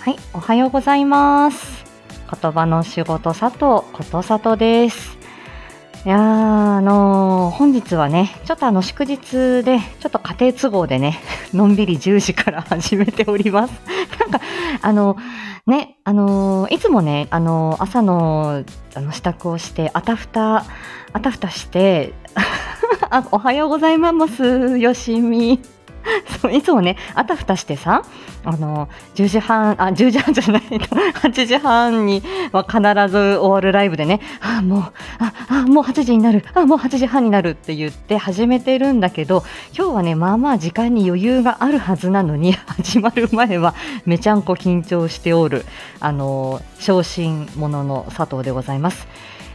はい、おはようございます。言葉の仕事佐藤ことさとです。いやー、あのー本日はね、ちょっとあの祝日で、ちょっと家庭都合でね、のんびり10時から 始めております。なんか、あの、ね、あのーいつもね、あのー朝のあの支度をして、あたふた、あたふたして、あおはようございます、よしみ。そういつもね、あたふたしてさ、あの、10時半、あ、10時半じゃないと、8時半には必ず終わるライブでね、あ、もう、あ、あ、もう8時になる、あ、もう8時半になるって言って始めてるんだけど、今日はね、まあまあ時間に余裕があるはずなのに、始まる前はめちゃんこ緊張しておる、あの、昇進者の佐藤でございます。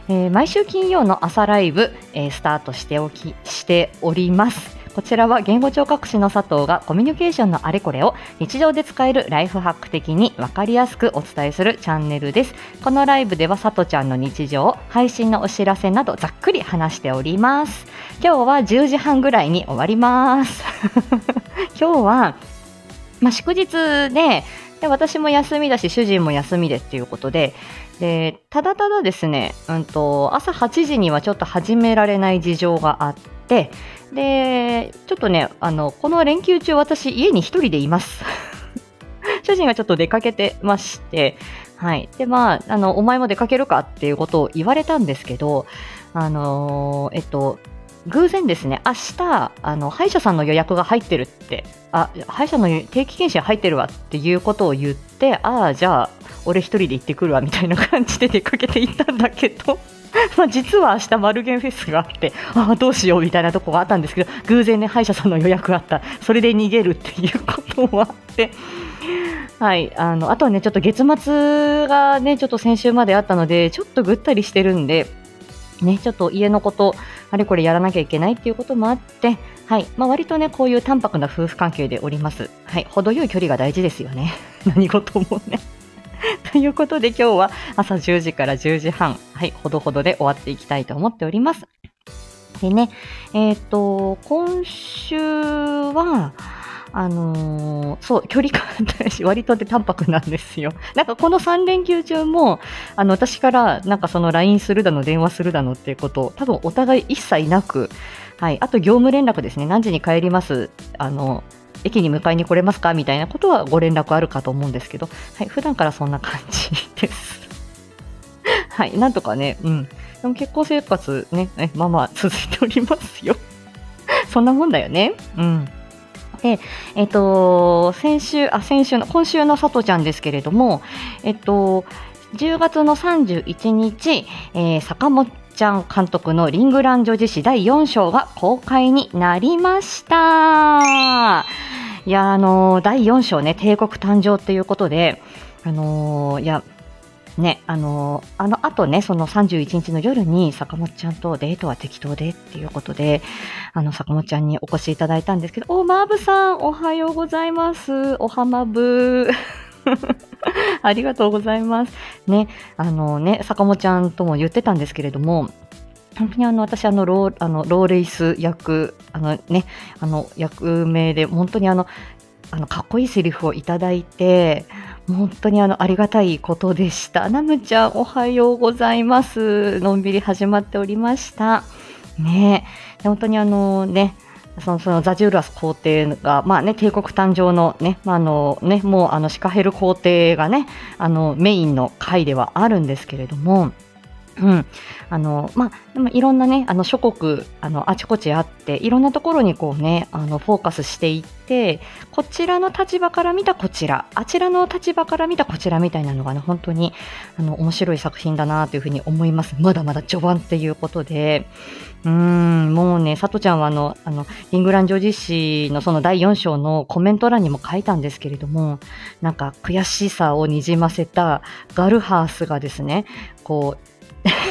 えー毎週金曜の朝ライブ、えースタートしておきしております。こちらは言語聴覚士の佐藤がコミュニケーションのあれこれを日常で使えるライフハック的に分かりやすくお伝えするチャンネルです。このライブでは佐藤ちゃんの日常、配信のお知らせなどざっくり話しております。今日は10時半ぐらいに終わります。今日は、まあ、祝日でで私も休みだし主人も休みでっていうことででただただですね、うん、と朝8時にはちょっと始められない事情があってでちょっとねあのこの連休中私家に一人でいます。主人がちょっと出かけてましてはい。でまああのお前も出かけるかっていうことを言われたんですけどあのーえっと偶然ですね、明日、あの、歯医者さんの予約が入ってるって、あ、歯医者の定期検診入ってるわっていうことを言って、ああ、じゃあ、俺一人で行ってくるわみたいな感じで出かけて行ったんだけど、まあ実は明日マルゲンフェスがあって、ああ、どうしようみたいなとこがあったんですけど、偶然ね、歯医者さんの予約があった。それで逃げるっていうこともあって、はい、あの、あとはね、ちょっと月末がね、ちょっと先週まであったので、ちょっとぐったりしてるんで、ね、ちょっと家のこと、あれこれやらなきゃいけないっていうこともあって、はい、まあ、割とね、こういう淡白な夫婦関係でおります。はい、程よい距離が大事ですよね。何事もね。ということで今日は朝10時から10時半、はい、ほどほどで終わっていきたいと思っております。でね、えっ、と、今週は、あのーそう、距離感大事、割とで淡白なんですよ。なんかこの3連休中も、あの、私からなんかその LINE するだの、電話するだのっていうことを、多分お互い一切なく、はい、あと業務連絡ですね、何時に帰ります、あの、駅に迎えに来れますか？みたいなことはご連絡あるかと思うんですけど、はい、普段からそんな感じ です。はい、なんとかね、うん。でも結婚生活ね、ねまあまあ続いておりますよ。そんなもんだよね。うん。で、えっと、先週、あ、先週の、今週のさとちゃんですけれども、えっと、10月の31日、えー坂本ちゃん監督のリングラン女子誌第4章が公開になりました。いや、あのー第4章ね、帝国誕生っていうことで、あのーいや、ね、あのーあの後ね、その31日の夜に坂本ちゃんとデートは適当でっていうことで、あの、坂本ちゃんにお越しいただいたんですけど、お、マーブさん、おはようございます。おはまぶー。ありがとうございます。ね、あのね、坂本ちゃんとも言ってたんですけれども、本当にあの私あのローあのローレイス役あのねあの役名で本当にあのあのかっこいいセリフをいただいて本当にあのありがたいことでした。ナムちゃんおはようございます。のんびり始まっておりました。ね本当にあのねそのそのザジューラス皇帝が、まあね、帝国誕生のね、まああのね、もうあのシカヘル皇帝がね、あのメインの回ではあるんですけれども、うん、あのまあ、でもいろんなね、あの諸国あのあちこちあって、いろんなところにこうね、あのフォーカスしていって、こちらの立場から見たこちら、あちらの立場から見たこちらみたいなのがね、本当にあの面白い作品だなというふうに思います。まだまだ序盤っていうことで、うん、もうね、さとちゃんはあの、あの、リングランジョジ氏のその第4章のコメント欄にも書いたんですけれども、なんか悔しさをにじませたガルハースがですね、こう、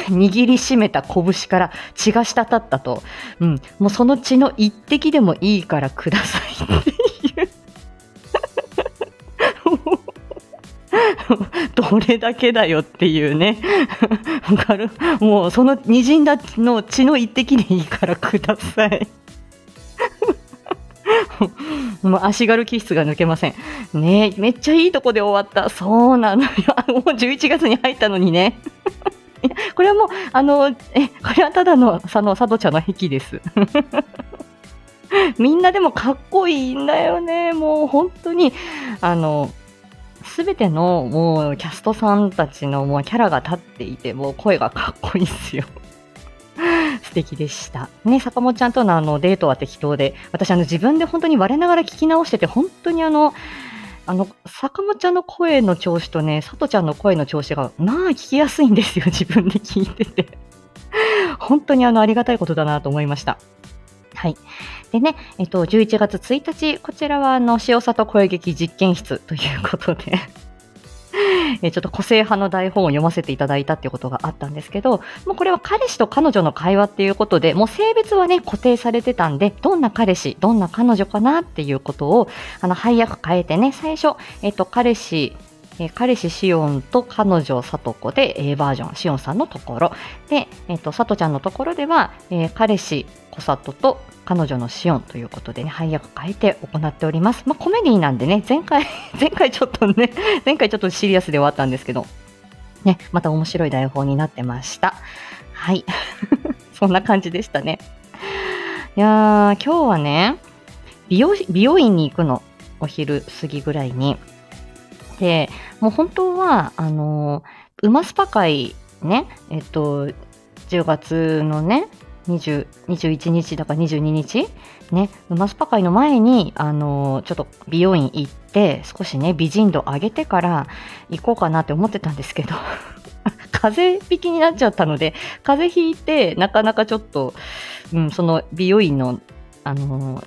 握りしめた拳から血が滴ったと、うん、もうその血の一滴でもいいからくださいっていう。どれだけだよっていうね。もうその滲んだの血の一滴でいいからください。もう足軽気質が抜けません。ねめっちゃいいとこで終わった。そうなのよ。もう11月に入ったのにね。これはもう、あの、え、これはただの、佐野、佐渡茶の壁です。みんなでもかっこいいんだよね。もう本当に、あの、すべてのもうキャストさんたちのもうキャラが立っていて、もう声がかっこいいっすよ。素敵でした。ね、坂本ちゃんとのあのデートは適当で、私あの自分で本当に我ながら聞き直してて、本当にあの、あの、坂本ちゃんの声の調子とね、佐藤ちゃんの声の調子が、まあ聞きやすいんですよ、自分で聞いてて。本当にあの、ありがたいことだなと思いました。はい。でね、えっと、11月1日、こちらはあの、塩里声劇実験室ということでえちょっと個性派の台本を読ませていただいたっていうことがあったんですけど、もうこれは彼氏と彼女の会話っていうことで、もう性別はね、固定されてたんで、どんな彼氏、どんな彼女かなっていうことを、あの、配役変えてね、最初、えっと、彼氏、え彼氏シオンと彼女さとこで A バージョン、シオンさんのところ。で、えっ、と、さとちゃんのところでは、えー、彼氏小里と彼女のシオンということでね、配役変えて行っております。まあ、コメディなんでね、前回、前回ちょっとね、前回ちょっとシリアスで終わったんですけど、ね、また面白い台本になってました。はい。そんな感じでしたね。いやー、今日はね、美容美容院に行くの。お昼過ぎぐらいに。で、もう本当は、あの、馬スパ会ね、えっと、10月のね、20 21日だから22日？ね、馬スパ会の前に、あのちょっと美容院行って、少しね、美人度上げてから行こうかなって思ってたんですけど、風邪引きになっちゃったので、風邪ひいて、なかなかちょっと、うん、その美容院の、あの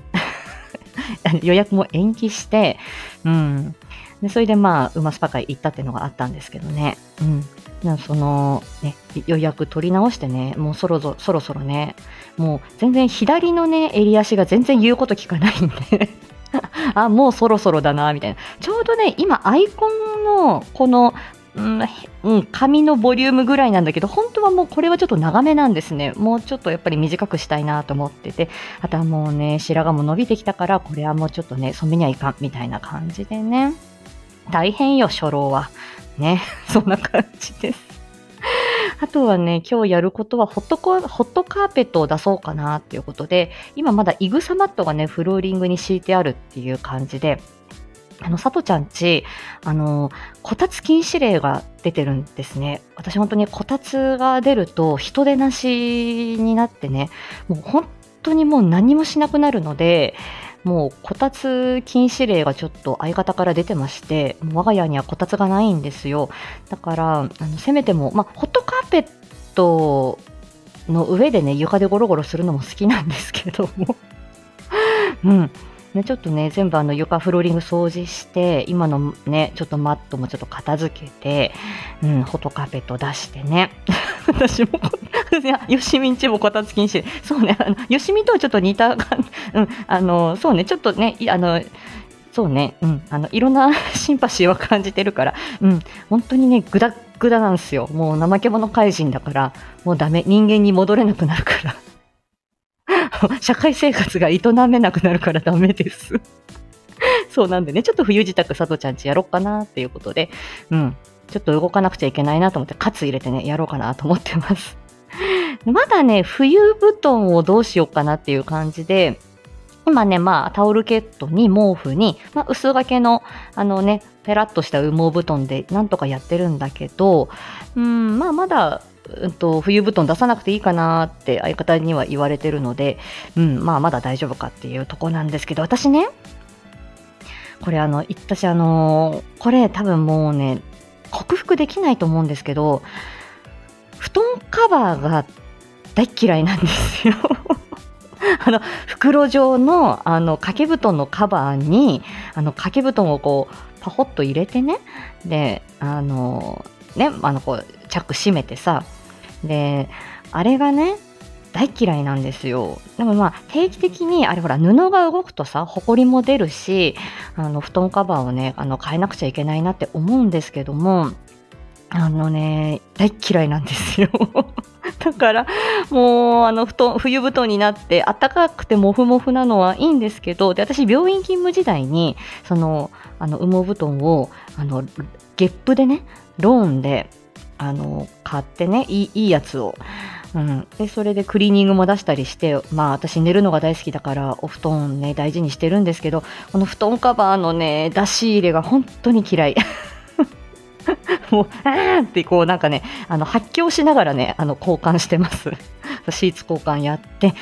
予約も延期して、うん、でそれでまあ、馬スパ会行ったっていうのがあったんですけどね。うん。なその、ね、予約取り直してね、もうそろそろそろね、もう全然左のね、襟足が全然言うこと聞かないんで あ、もうそろそろだな、みたいな。ちょうどね、今アイコンのこの、うん、うん、髪のボリュームぐらいなんだけど、本当はもうこれはちょっと長めなんですね。もうちょっとやっぱり短くしたいなと思ってて、あとはもうね、白髪も伸びてきたから、これはもうちょっとね、染めにはいかん、みたいな感じでね。大変よ、初老は。ね、そんな感じです。あとはね、今日やることはホットコ、ホットカーペットを出そうかなっていうことで、今まだイグサマットがね、フローリングに敷いてあるっていう感じで、あの、さとちゃんち、あの、こたつ禁止令が出てるんですね。私本当にこたつが出ると人手なしになってね、もう本当にもう何もしなくなるので、もうこたつ禁止令がちょっと相方から出てまして、我が家にはこたつがないんですよ。だから、あのせめても、まあ、ホットカーペットの上でね、床でゴロゴロするのも好きなんですけども うん。ね、ちょっとね、全部あの床フローリング掃除して、今のね、ちょっとマットもちょっと片付けて、うん、ホトカーペット出してね。私も、いや、よしみんちもこたつ禁止。そうね、あの、よしみとはちょっと似た、うん、あの、そうね、ちょっとね、あの、そうね、うん、あの、いろんな シンパシーは感じてるから、うん、本当にね、ぐだぐだなんですよ。もう怠け者怪人だから、もうダメ、人間に戻れなくなるから。社会生活が営めなくなるからダメです。そうなんでね、ちょっと冬支度、さとちゃんちやろうかなっていうことで、うん、ちょっと動かなくちゃいけないなと思って、カツ入れてね、やろうかなと思ってます。まだね、冬布団をどうしようかなっていう感じで、今ね、まあ、タオルケットに毛布に、まあ、薄掛けの、あのね、ペラッとした羽毛布団でなんとかやってるんだけど、うん、まあ、まだうんと、冬布団出さなくていいかなって相方には言われてるので、うん、まあまだ大丈夫かっていうとこなんですけど、私ね、これあの、私あの、これ多分もうね、克服できないと思うんですけど、布団カバーが大嫌いなんですよ。あの袋状のあの掛け布団のカバーにあの掛け布団をこうパホッと入れてねであのねあのこうチャック閉めてさで、あれがね、大嫌いなんですよ。でもまあ定期的にあれほら布が動くとさ、ほこりも出るし、あの布団カバーをね、あの変えなくちゃいけないなって思うんですけども、あのね、大嫌いなんですよ。だからもうあの布団冬布団になって暖かくてもふもふなのはいいんですけどで私病院勤務時代にそのあの羽毛布団をあのゲップでねローンであの買ってねいいいいやつを。うん、でそれでクリーニングも出したりしてまあ私寝るのが大好きだからお布団ね大事にしてるんですけどこの布団カバーのね出し入れが本当に嫌い もう、あーってこうなんかね、あの発狂しながらね、あの交換してます。シーツ交換やって、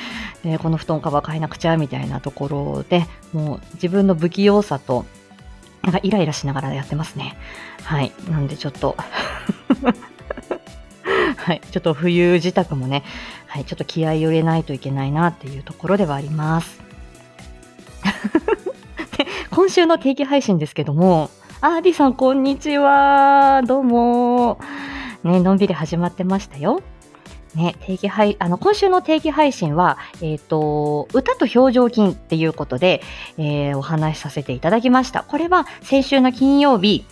でこの布団カバー変えなくちゃみたいなところで、もう自分の不器用さと、なんかイライラしながらやってますね。はい。なんでちょっと はい。ちょっと冬自宅もね、はい。ちょっと気合い入れないといけないなっていうところではあります。で今週の定期配信ですけども、あーディさん、こんにちは。どうも。ね、のんびり始まってましたよ。ね、定期配、あの、今週の定期配信は、えっ、ー、と、歌と表情筋っていうことで、えー、お話しさせていただきました。これは先週の金曜日、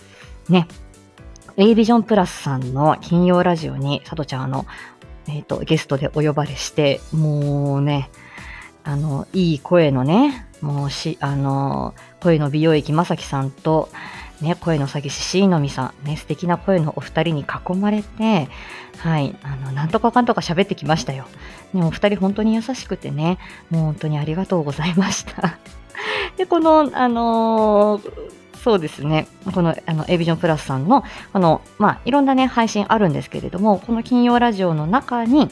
ね、A ビジョンプラスさんの金曜ラジオに、さとちゃんあの、えっ、ー、と、ゲストでお呼ばれして、もうね、あの、いい声のね、もうし、あの、声の美容液まさきさんと、ね、声の詐欺師、しのみさん、ね、素敵な声のお二人に囲まれて、はい、あの、なんとかかんとか喋ってきましたよ。ね、お二人本当に優しくてね、もう本当にありがとうございました。で、この、あのー、そうですね。この、あの、エビジョンプラスさんの、この、まあ、いろんなね、配信あるんですけれども、この金曜ラジオの中に、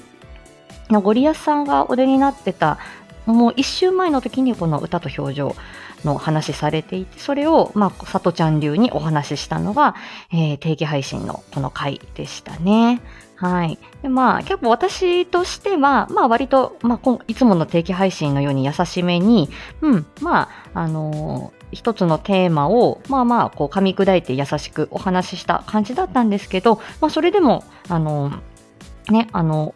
ゴリアスさんがお出になってた、もう一週前の時にこの歌と表情の話されていて、それを、まあ、さとちゃん流にお話ししたのが、えー、定期配信のこの回でしたね。はい。で、まあ、結構私としては、まあ、割と、まあ、いつもの定期配信のように優しめに、うん、まあ、あのー、一つのテーマを、まあまあ、こう、噛み砕いて優しくお話しした感じだったんですけど、まあ、それでも、あの、ね、あの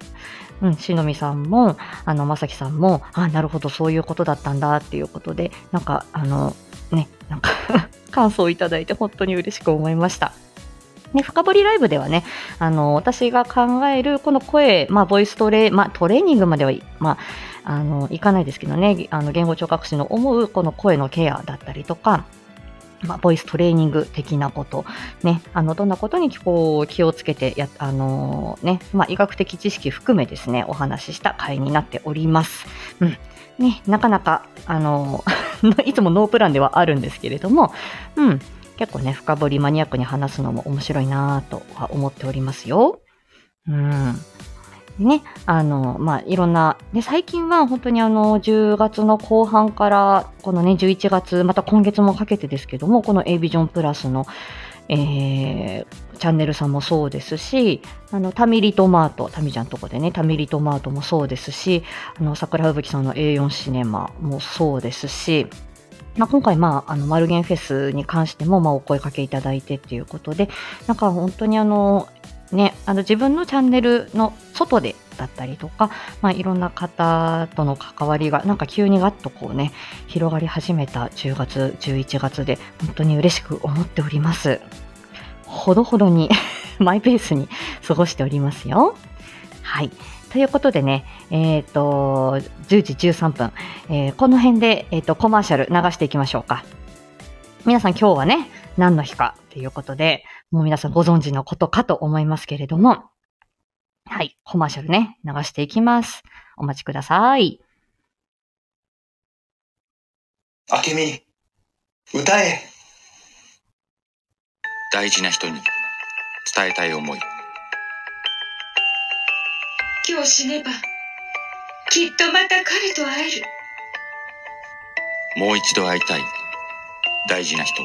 うん、しのみさんも、あの、まさきさんも、あ、なるほど、そういうことだったんだっていうことで、なんか、あの、ね、なんか 感想をいただいて本当に嬉しく思いました。ね、深掘りライブではね、あの、私が考えるこの声、まあ、ボイストレ、まあ、トレーニングまでは、まあ、あの、いかないですけどね、あの、言語聴覚士の思うこの声のケアだったりとか、まあ、ボイストレーニング的なこと、ね、あの、どんなことに気をつけてや、あのー、ね、まあ、医学的知識含めですね、お話しした回になっております。うん。ね、なかなか、あのー、いつもノープランではあるんですけれども、うん、結構ね、深掘りマニアックに話すのも面白いなとは思っておりますよ。うん。ね、あの、まあ、いろんな、で、最近は本当にあの、10月の後半から、このね、11月、また今月もかけてですけども、この A ビジョンプラスの、えー、チャンネルさんもそうですし、あの、タミリトマート、タミちゃんとこでね、タミリトマートもそうですし、あの、桜吹雪さんの A4 シネマもそうですし、まあ、今回、まあ、あの、マルゲンフェスに関しても、まあ、お声かけいただいてっていうことで、なんか本当にあの、ね、あの自分のチャンネルの外でだったりとか、まあ、いろんな方との関わりがなんか急にガッとこうね広がり始めた10月11月で本当に嬉しく思っております。ほどほどに マイペースに過ごしておりますよ。はい。ということでね、えっ、ー、と、10時13分、えー、この辺で、え、ー、と、コマーシャル流していきましょうか。皆さん今日はね、何の日かということで、もう皆さんご存知のことかと思いますけれども、はい、コマーシャルね、流していきます。お待ちください。あけみ、歌え大事な人に伝えたい思い。今日死ねば、きっとまた彼と会える。もう一度会いたい。大事な人。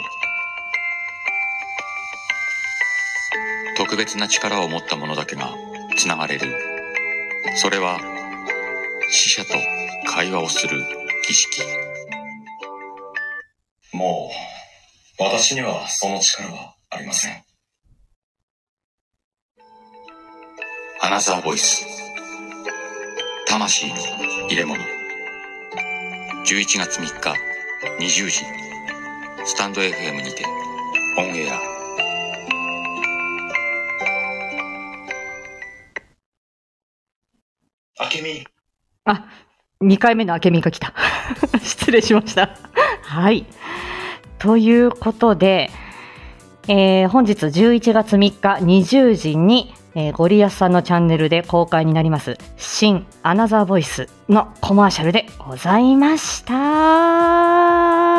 特別な力を持った者だけがつながれる。それは死者と会話をする儀式。もう私にはその力はありません。アナザーボイス。魂の入れ物。11月3日20時。スタンド FM にてオンエア。み。あ、2回目の明美が来た。失礼しました。はい。ということで、えー本日11月3日20時に、えーゴリアスさんのチャンネルで公開になります新アナザーボイスのコマーシャルでございました。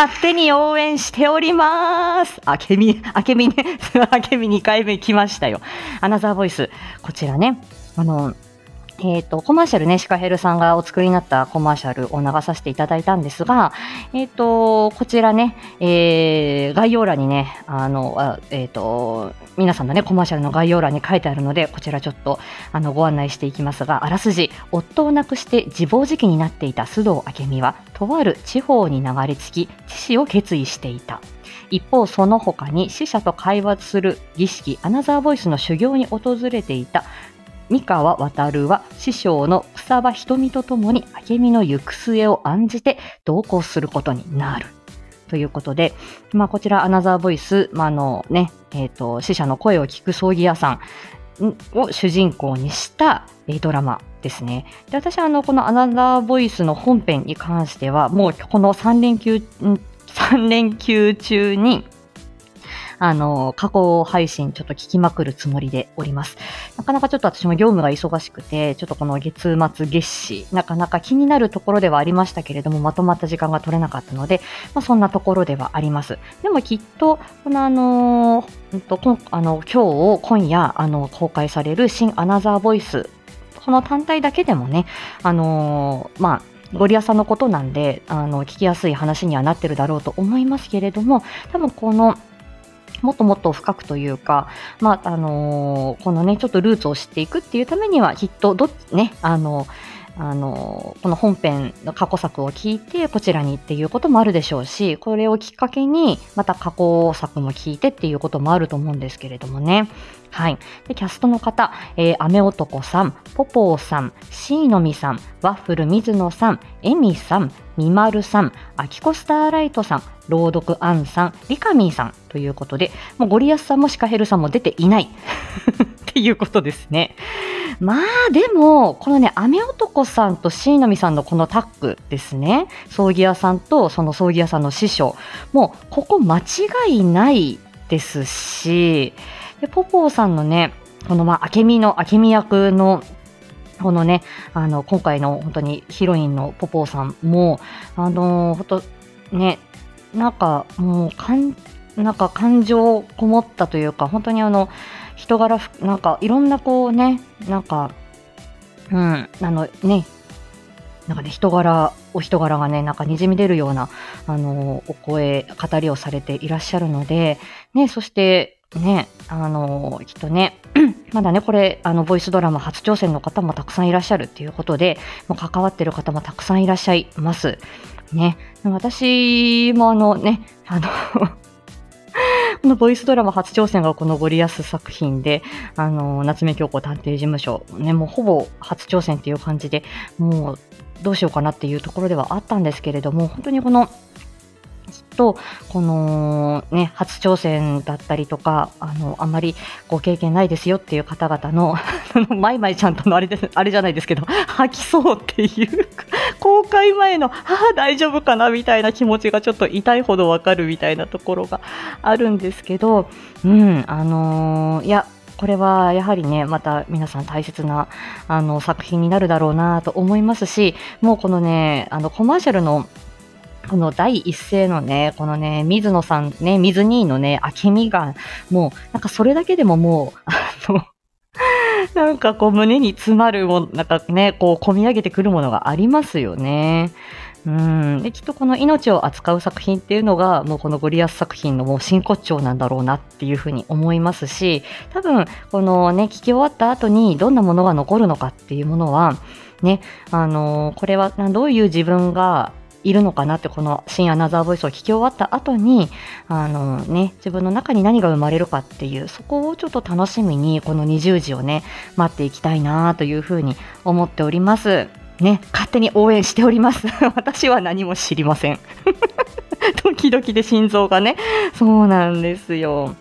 勝手に応援しております。あけみ、あけみね、あけみ2回目来ましたよ。アナザーボイス。こちらね、あの、えっ、と、コマーシャルね、シカヘルさんがお作りになったコマーシャルを流させていただいたんですが、えっ、と、こちらね、えー、概要欄にね、あの、あえっ、と、皆さんのね、コマーシャルの概要欄に書いてあるので、こちらちょっと、あの、ご案内していきますが、あらすじ、夫を亡くして自暴自棄になっていた須藤明美は、とある地方に流れ着き、知死を決意していた。一方、その他に死者と会話する儀式、アナザーボイスの修行に訪れていた三河渡は師匠の草場瞳とともに明美の行く末を案じて同行することになる。ということで、まあ、こちらアナザーボイス、まあ、のね、えっ、と、死者の声を聞く葬儀屋さんを主人公にしたドラマですね。で、私はあの、このアナザーボイスの本編に関しては、もうこの3連休、3連休中に、あの、過去配信ちょっと聞きまくるつもりでおります。なかなかちょっと私も業務が忙しくて、ちょっとこの月末月始、なかなか気になるところではありましたけれども、まとまった時間が取れなかったので、まあ、そんなところではあります。でもきっと、このあのーと、こあの、今日を、今夜、あの、公開される新アナザーボイス、この単体だけでもね、あのーまあ、ゴリアさんのことなんで、あの、聞きやすい話にはなってるだろうと思いますけれども、多分この、もっともっと深くというか、まあ、あのーこのね、ちょっとルーツを知っていくっていうためには、きっと、どっね、あの、あのこの本編の過去作を聞いて、こちらにっていうこともあるでしょうし、これをきっかけに、また過去作も聞いてっていうこともあると思うんですけれどもね。はい。で、キャストの方、えー、アメ男さん、ポポーさん、シーノミさん、ワッフル水野さん、エミさん、ミマルさん、アキコスターライトさん、朗読アンさん、リカミーさんということで、もうゴリアスさんもシカヘルさんも出ていない っていうことですね。まあでも、このね、アメ男さんとシーノミさんのこのタッグですね。葬儀屋さんとその葬儀屋さんの師匠。もう、ここ間違いないですし、で、ポポーさんのね、このまあ、明美の、明美役のこのね、あの、今回の本当にヒロインのポポーさんも、あのー、ほんと、ね、なんかもう、かん、なんか感情こもったというか、本当にあの、人柄、なんかいろんなこうね、なんか、うん、あのね、なんかね、人柄、お人柄がね、なんか滲み出るような、あの、お声、語りをされていらっしゃるので、ね、そして、ね、あの、きっとね、まだね、これ、あの、ボイスドラマ初挑戦の方もたくさんいらっしゃるっていうことで、もう関わってる方もたくさんいらっしゃいます。ね。私もあのね、あの、このボイスドラマ初挑戦がこのゴリアス作品で、あの、夏目京子探偵事務所、ね、もうほぼ初挑戦っていう感じで、もうどうしようかなっていうところではあったんですけれども、本当にこの、と、このね、初挑戦だったりとか、あの、あんまりご経験ないですよっていう方々の、あ のマイマイちゃんとのあれです、あれじゃないですけど、吐きそうっていう、公開前の、ああ、大丈夫かなみたいな気持ちがちょっと痛いほどわかるみたいなところがあるんですけど、うん、あのーいや、これはやはりね、また皆さん大切なあの作品になるだろうなと思いますし、もうこのね、あのコマーシャルのこの第一声のね、このね、水野さんね、水兄のね、明美が、もう、なんかそれだけでももう、あの、なんかこう胸に詰まるも、なんかね、こう込み上げてくるものがありますよね。うん。で、きっとこの命を扱う作品っていうのが、もうこのゴリアス作品のもう真骨頂なんだろうなっていうふうに思いますし、多分、このね、聞き終わった後にどんなものが残るのかっていうものは、ね、あのこれはどういう自分がいるのかなって、この新アナザーボイスを聞き終わった後に、あのね、自分の中に何が生まれるかっていう、そこをちょっと楽しみに、この20時をね、待っていきたいなというふうに思っております。ね、勝手に応援しております。私は何も知りません。ドキドキで心臓がね、そうなんですよ。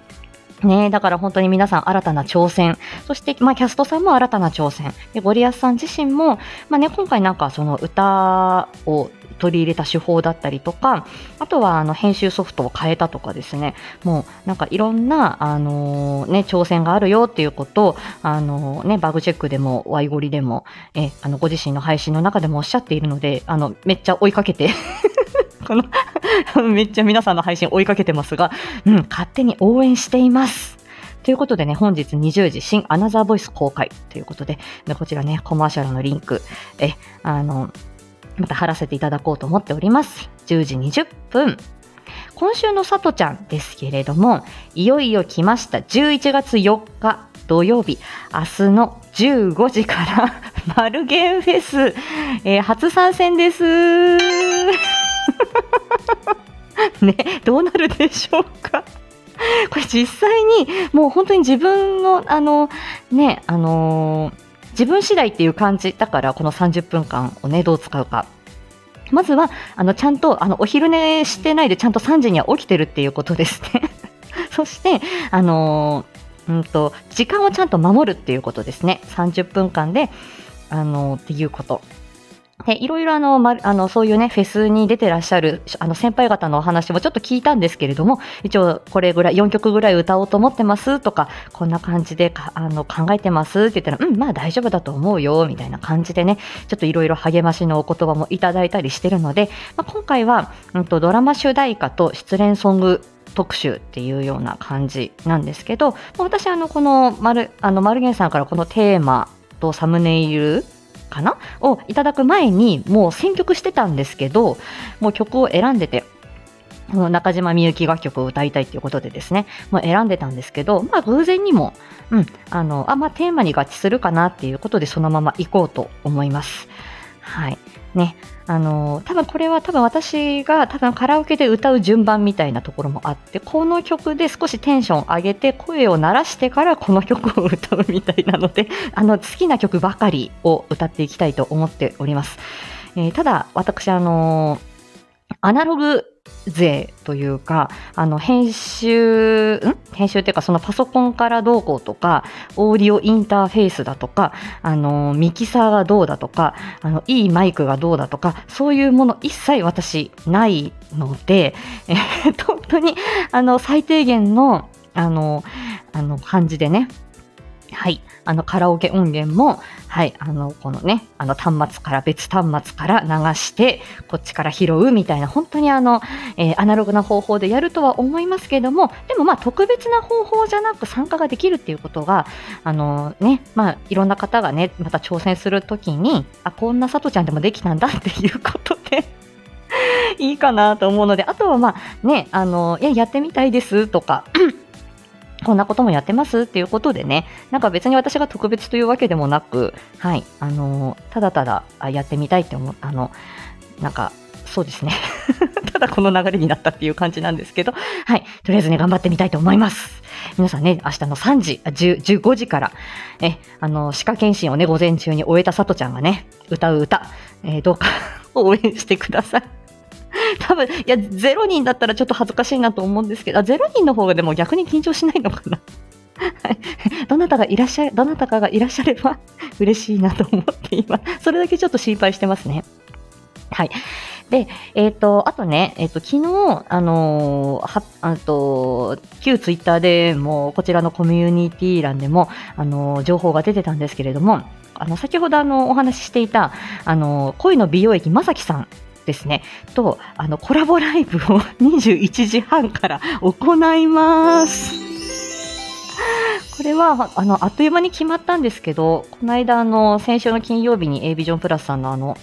ねだから本当に皆さん新たな挑戦、そして、まあ、キャストさんも新たな挑戦、でゴリアスさん自身も、まあね、今回なんかその歌を取り入れた手法だったりとか、あとはあの編集ソフトを変えたとかですね、もうなんかいろんな、あのね、挑戦があるよっていうことを、あのね、バグチェックでもワイゴリでも、え、あのご自身の配信の中でもおっしゃっているので、あの、めっちゃ追いかけて この めっちゃ皆さんの配信追いかけてますが、うん、勝手に応援しています。ということでね、本日20時新アナザーボイス公開ということで、でこちらね、コマーシャルのリンク、え、あの、また貼らせていただこうと思っております。10時20分。今週のさとちゃんですけれども、いよいよ来ました。11月4日土曜日、明日の15時から マルゲンフェス、えー、初参戦です。ね、どうなるでしょうか。これ実際にもう本当に自分のあのねあのー自分次第っていう感じだからこの30分間をねどう使うか。まずはあのちゃんとあのお昼寝してないでちゃんと3時には起きてるっていうことですね。そしてあのー、うんと時間をちゃんと守るっていうことですね。30分間であのー、っていうこと。いろいろあの、ま、あの、そういうね、フェスに出てらっしゃる、あの、先輩方のお話もちょっと聞いたんですけれども、一応、これぐらい、4曲ぐらい歌おうと思ってますとか、こんな感じであの、考えてますって言ったら、うん、まあ大丈夫だと思うよ、みたいな感じでね、ちょっといろいろ励ましのお言葉もいただいたりしてるので、まあ、今回は、うんと、ドラマ主題歌と失恋ソング特集っていうような感じなんですけど、私、あの、この、マル、あの、マルゲンさんからこのテーマとサムネイル、かな？をいただく前にもう選曲してたんですけどもう曲を選んでて中島みゆき楽曲を歌いたいということでですね、もう選んでたんですけど、まあ偶然にも、うん、あの、あ、まあテーマに合致するかなっていうことでそのまま行こうと思います。はい。ね。あの多分これは多分私が多分カラオケで歌う順番みたいなところもあってこの曲で少しテンション上げて声を鳴らしてからこの曲を歌うみたいなので あの好きな曲ばかりを歌っていきたいと思っております。えー、ただ私あのアナログ税というか、あの、編集、ん？編集っていうか、そのパソコンからどうこうとか、オーディオインターフェースだとか、あの、ミキサーがどうだとか、あの、いいマイクがどうだとか、そういうもの一切私ないので、えー、本当に、あの、最低限の、あの、あの、感じでね、はい。あの、カラオケ音源も、はい。あの、このね、あの、端末から別端末から流して、こっちから拾うみたいな、本当にあの、えー、アナログな方法でやるとは思いますけれども、でもまあ、特別な方法じゃなく参加ができるっていうことが、あのね、まあ、いろんな方がね、また挑戦するときに、あ、こんなさとちゃんでもできたんだっていうことで いいかなと思うので、あとはまあ、ね、あの、いや、やってみたいですとか、こんなこともやってますっていうことでね、なんか別に私が特別というわけでもなく、はい、あのー、ただただやってみたいって思う、あの、なんか、そうですね。ただこの流れになったっていう感じなんですけど、はい、とりあえずね、頑張ってみたいと思います。皆さんね、明日の3時、10 15時から、え、あの、歯科検診をね、午前中に終えたさとちゃんがね、歌う歌、えー、どうか 応援してください。多分、いや、0人だったらちょっと恥ずかしいなと思うんですけど、0人の方がでも逆に緊張しないのかな。はい。どなたがいらっしゃ、どなたかがいらっしゃれば嬉しいなと思って今、それだけちょっと心配してますね。はい。で、えっ、ー、と、あとね、えっ、ー、と、昨日、あのー、は、あと、旧ツイッターでも、こちらのコミュニティ欄でも、あの情報が出てたんですけれども、あの、先ほどあの、お話ししていた、あの恋の美容液まさきさんですね、と、あの、コラボライブを 21時半から行います。これは、あの、あっという間に決まったんですけど、この間、あの、先週の金曜日に A ビジョンプラスさんのあの、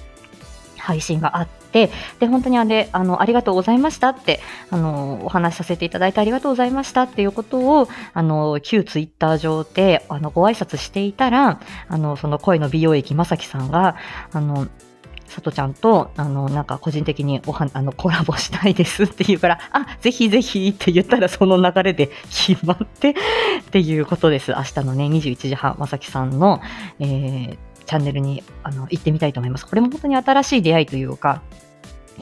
配信があって、で、本当にあれ、あの、ありがとうございましたって、あの、お話しさせていただいてありがとうございましたっていうことを、あの、旧ツイッター上で、あの、ご挨拶していたら、あの、その声の美容液まさきさんが、あの、さとちゃんと、あの、なんか個人的におは、あの、コラボしたいですって言うから、あ、ぜひぜひって言ったらその流れで決まってっていうことです。明日のね、21時半、まさきさんの、えー、チャンネルに、あの、行ってみたいと思います。これも本当に新しい出会いというか、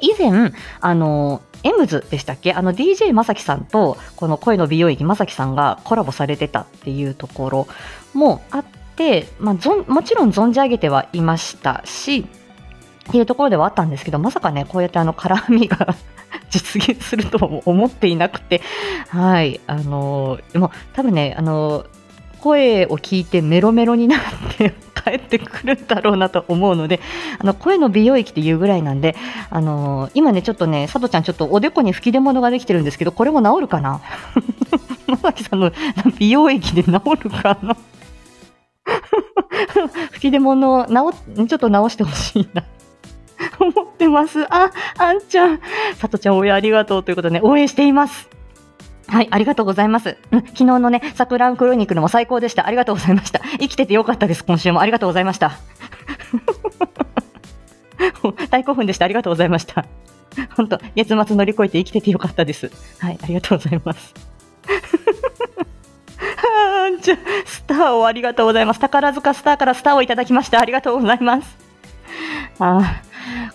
以前、あの、エムズでしたっけ？あの DJ まさきさんとこの声の美容液まさきさんがコラボされてたっていうところもあって、まあ、もちろん存じ上げてはいましたし、っていうところではあったんですけど、まさかね、こうやってあの絡みが 実現するとは思っていなくて、はい、あのー、もう多分ね、あのー声を聞いてメロメロになって 帰ってくるんだろうなと思うので、あの声の美容液っていうぐらいなんで、あのー今ね、ちょっとね、佐藤ちゃん、ちょっとおでこに吹き出物ができてるんですけど、これも治るかな？まさきさんの美容液で治るかな？吹き出物を治ちょっと直してほしいな。思ってます。あ、あんちゃん。佐藤ちゃん、応援ありがとうということでね、応援しています。はい、ありがとうございます。うん昨日のね、桜クロニクルも最高でした。ありがとうございました。生きててよかったです、今週も。ありがとうございました。大興奮でした。ありがとうございました。本当、月末乗り越えて生きててよかったです。はい、ありがとうございます。あんちゃん、スターをありがとうございます。宝塚スターからスターをいただきました。ありがとうございます。あ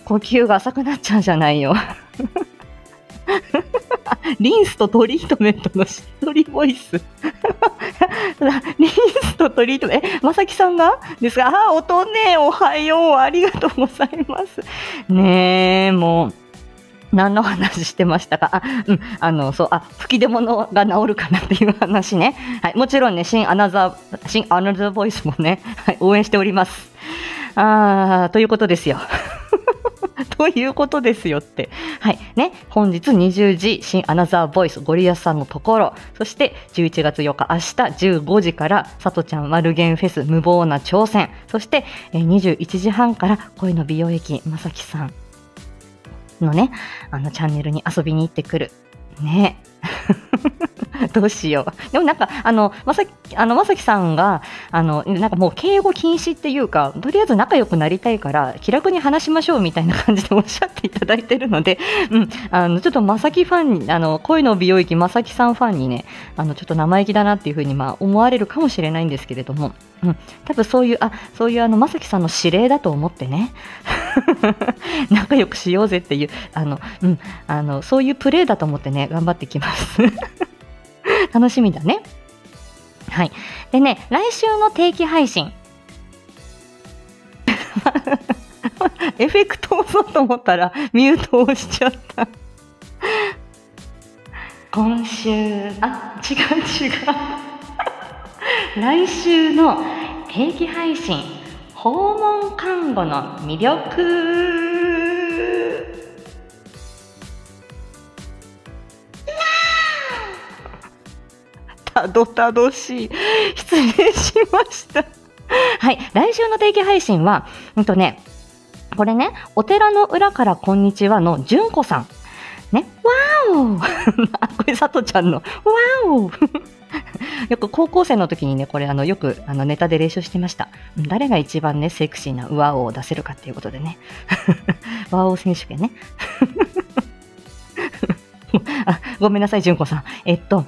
呼吸が浅くなっちゃうじゃないよ。リンスとトリートメントのしっとりボイス。リンスとトリートメント、え、まさきさんが？ですが、あ、おとねおはよう、ありがとうございます。ねえ、もう。何の話してましたか？あ、うん、あの、そう、あ、吹き出物が治るかなっていう話ね。はい、もちろんね、新アナザー、新アナザーボイスもね、はい、応援しております。あー、ということですよ。ということですよって。はい。ね。本日20時、新アナザーボイス、ゴリアスさんのところ。そして、11月4日、明日15時から、さとちゃんマルゲンフェス、無謀な挑戦。そして、21時半から、声の美容液、まさきさんのね、あの、チャンネルに遊びに行ってくる。ね。どうしよう。でもなんか、あの、まさき、あの、まさきさんが、あの、なんかもう敬語禁止っていうか、とりあえず仲良くなりたいから、気楽に話しましょうみたいな感じでおっしゃっていただいてるので、うん、あの、ちょっとまさきファン、あの、声の美容液まさきさんファンにね、あの、ちょっと生意気だなっていうふうに、まあ、思われるかもしれないんですけれども、うん、多分そういう、あ、そういうあの、まさきさんの指令だと思ってね、仲良くしようぜっていう、あの、うん、あの、そういうプレーだと思ってね、頑張ってきます。楽しみだね。はい。でね、来週の定期配信。エフェクトを押そうと思ったらミュートを押しちゃった。今週、あ、違う違う。来週の定期配信、訪問看護の魅力。たどたどしい。失礼しました。はい。来週の定期配信は、うんとね、これね、お寺の裏からこんにちはの純子さん。ね、わーおあ、これ、さとちゃんの、わーお よく高校生の時にね、これ、あの、よく、あの、ネタで練習してました。うん誰が一番ね、セクシーなワオを出せるかっていうことでね。ワオ選手権ね。あ、ごめんなさい、純子さん。えっと、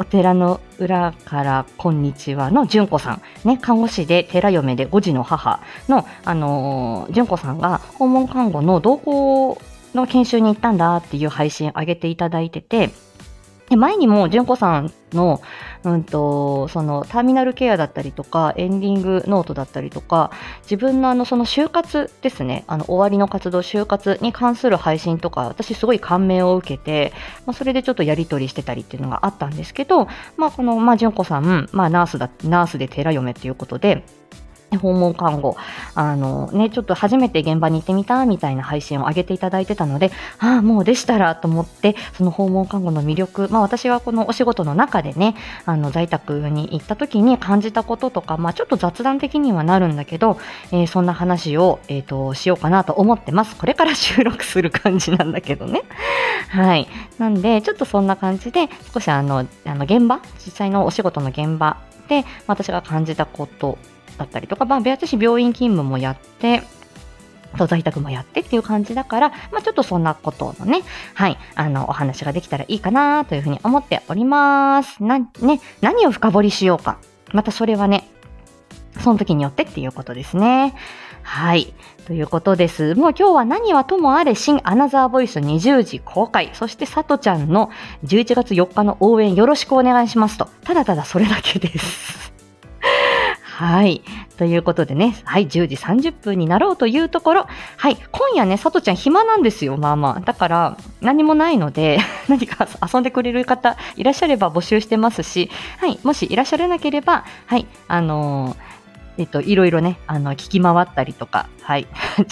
お寺の裏からこんにちはの純子さん。ね、看護師で寺嫁で5児の母の、あのー純子さんが訪問看護の同行の研修に行ったんだっていう配信上げていただいてて、で前にも純子さんの、うんと、そのターミナルケアだったりとか、エンディングノートだったりとか、自分のあの、その就活ですね、あの、終わりの活動、就活に関する配信とか、私すごい感銘を受けて、まあ、それでちょっとやり取りしてたりっていうのがあったんですけど、まあ、この、まあ、純子さん、まあ、ナースだ、ナースで寺嫁っていうことで、訪問看護、あのね、ちょっと初めて現場に行ってみたみたいな配信を上げていただいてたので、ああ、もうでしたらと思って、その訪問看護の魅力、まあ私はこのお仕事の中でね、あの在宅に行った時に感じたこととか、まあちょっと雑談的にはなるんだけど、えーそんな話を、えっ、と、しようかなと思ってます。これから収録する感じなんだけどね。はい。なんで、ちょっとそんな感じで、少しあの、あの現場、実際のお仕事の現場で、私が感じたことだったりとか、まあ、私病院勤務もやって、と在宅もやってっていう感じだから、まあ、ちょっとそんなことのね、はい、あの、お話ができたらいいかなというふうに思っております。な、ね、何を深掘りしようか。またそれはね、その時によってっていうことですね。はい。ということです。もう今日は何はともあれ、新アナザーボイス20時公開。そして、さとちゃんの11月4日の応援よろしくお願いしますと。ただただそれだけです。はい。ということでね、はい、10時30分になろうというところ、はい、今夜ね、さとちゃん暇なんですよ、まあまあ。だから、何もないので、何か遊んでくれる方いらっしゃれば募集してますし、はい、もしいらっしゃらなければ、はい、あのーえっと、いろいろね、あの、聞き回ったりとか、はい。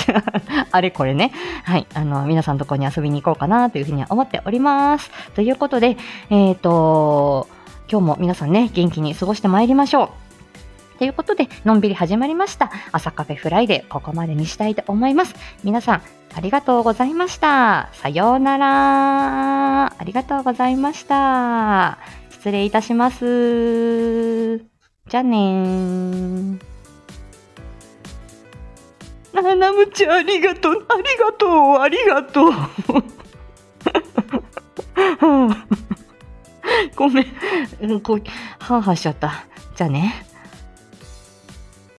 あれこれね、はい。あの、皆さんのところに遊びに行こうかなというふうには思っております。ということで、えっ、と、今日も皆さんね、元気に過ごしてまいりましょう。ということで、のんびり始まりました。朝カフェフライデー、ここまでにしたいと思います。皆さん、ありがとうございました。さようなら。ありがとうございました。失礼いたします。じゃあねー。ななむちゃん、ありがとう、ありがとう、ありがとう。ごめん、うんこう、はあはあしちゃった。じゃあね。